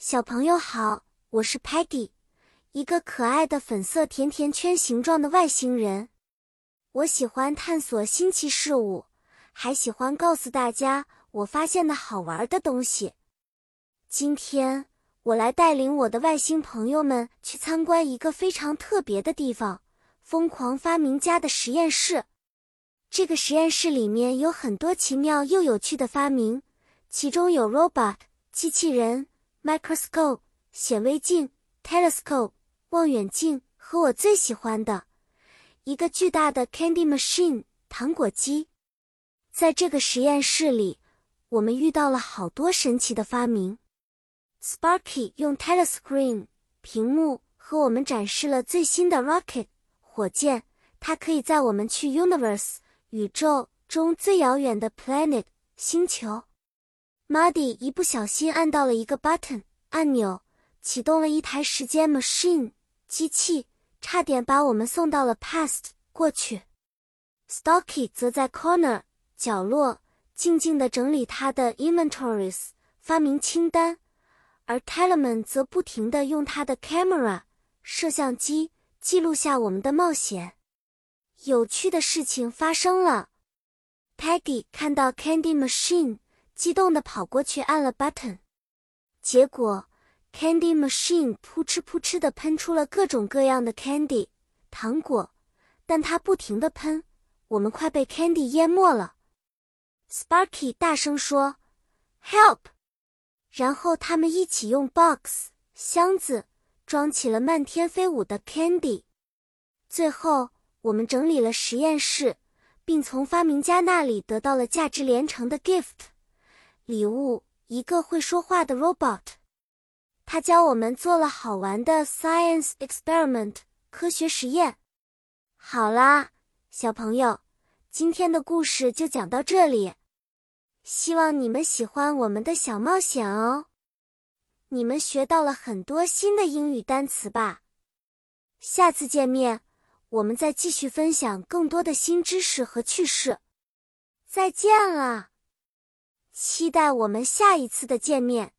小朋友好，我是 Peggy，一个可爱的粉色甜甜圈形状的外星人。我喜欢探索新奇事物，还喜欢告诉大家我发现的好玩的东西。今天我来带领我的外星朋友们去参观一个非常特别的地方——疯狂发明家的实验室。这个实验室里面有很多奇妙又有趣的发明，其中有 robot 机器人。Microscope 显微镜，telescope 望远镜和我最喜欢的一个巨大的 candy machine 糖果机。在这个实验室里，我们遇到了好多神奇的发明。Sparky 用 telescreen 屏幕和我们展示了最新的 rocket 火箭，它可以载我们去 universe 宇宙中最遥远的 planet 星球。Muddy 一不小心按到了一个 button 按钮，启动了一台时间 machine 机器，差点把我们送到了 past 过去。Stocky 则在 corner 角落静静地整理他的 inventories 发明清单，而 Telemann 则不停地用他的 camera 摄像机记录下我们的冒险。有趣的事情发生了，Peggy 看到 Candy Machine。激动地跑过去按了 button，结果 candy machine 扑哧扑哧地喷出了各种各样的 candy 糖果，但它不停地喷，我们快被 candy 淹没了。Sparky 大声说：“Help！” 然后他们一起用 box 箱子装起了漫天飞舞的 candy。最后，我们整理了实验室，并从发明家那里得到了价值连城的 gift。礼物，一个会说话的 robot，他教我们做了好玩的 science experiment 科学实验。好啦，小朋友，今天的故事就讲到这里，希望你们喜欢我们的小冒险哦。你们学到了很多新的英语单词吧？下次见面，我们再继续分享更多的新知识和趣事。再见了。期待我们下一次的见面。